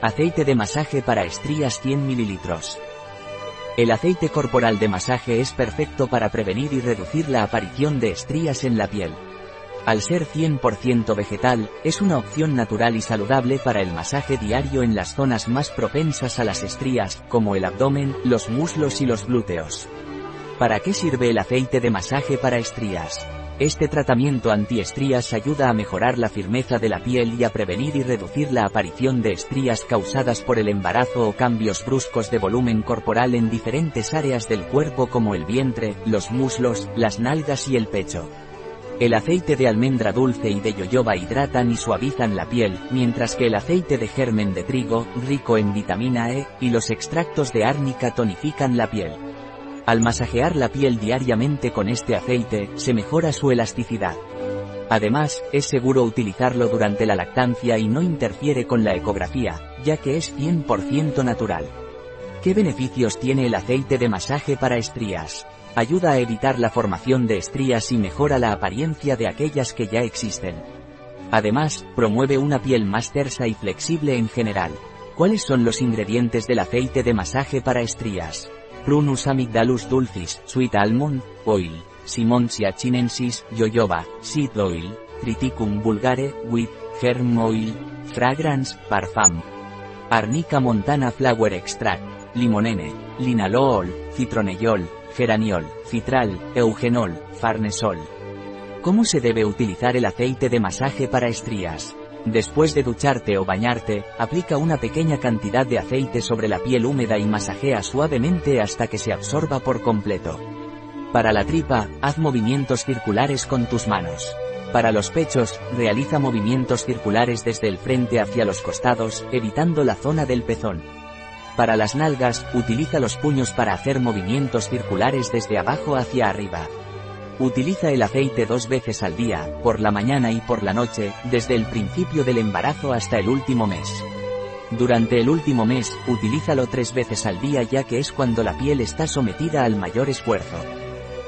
Aceite de masaje para estrías 100 ml. El aceite corporal de masaje es perfecto para prevenir y reducir la aparición de estrías en la piel. Al ser 100% vegetal, es una opción natural y saludable para el masaje diario en las zonas más propensas a las estrías, como el abdomen, los muslos y los glúteos. ¿Para qué sirve el aceite de masaje para estrías? Este tratamiento antiestrías ayuda a mejorar la firmeza de la piel y a prevenir y reducir la aparición de estrías causadas por el embarazo o cambios bruscos de volumen corporal en diferentes áreas del cuerpo como el vientre, los muslos, las nalgas y el pecho. El aceite de almendra dulce y de yoyoba hidratan y suavizan la piel, mientras que el aceite de germen de trigo, rico en vitamina E, y los extractos de árnica tonifican la piel. Al masajear la piel diariamente con este aceite, se mejora su elasticidad. Además, es seguro utilizarlo durante la lactancia y no interfiere con la ecografía, ya que es 100% natural. ¿Qué beneficios tiene el aceite de masaje para estrías? Ayuda a evitar la formación de estrías y mejora la apariencia de aquellas que ya existen. Además, promueve una piel más tersa y flexible en general. ¿Cuáles son los ingredientes del aceite de masaje para estrías? Prunus amygdalus dulcis, sweet almond, oil, Simonsia chinensis, jojoba, seed oil, Triticum vulgare, wheat, germ oil, fragrance, parfum. Arnica montana flower extract, limonene, linalool, citronellol, geraniol, citral, eugenol, farnesol. ¿Cómo se debe utilizar el aceite de masaje para estrías? Después de ducharte o bañarte, aplica una pequeña cantidad de aceite sobre la piel húmeda y masajea suavemente hasta que se absorba por completo. Para la tripa, haz movimientos circulares con tus manos. Para los pechos, realiza movimientos circulares desde el frente hacia los costados, evitando la zona del pezón. Para las nalgas, utiliza los puños para hacer movimientos circulares desde abajo hacia arriba. Utiliza el aceite dos veces al día, por la mañana y por la noche, desde el principio del embarazo hasta el último mes. Durante el último mes, utilízalo tres veces al día ya que es cuando la piel está sometida al mayor esfuerzo.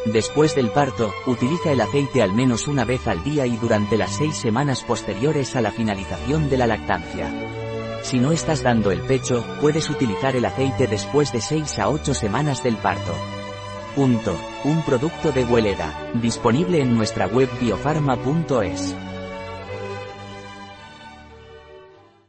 Después del parto, utiliza el aceite al menos una vez al día y durante las seis semanas posteriores a la finalización de la lactancia. Si no estás dando el pecho, puedes utilizar el aceite después de 6 a 8 semanas del parto. Punto. Un producto de Hueleda, disponible en nuestra web biofarma.es.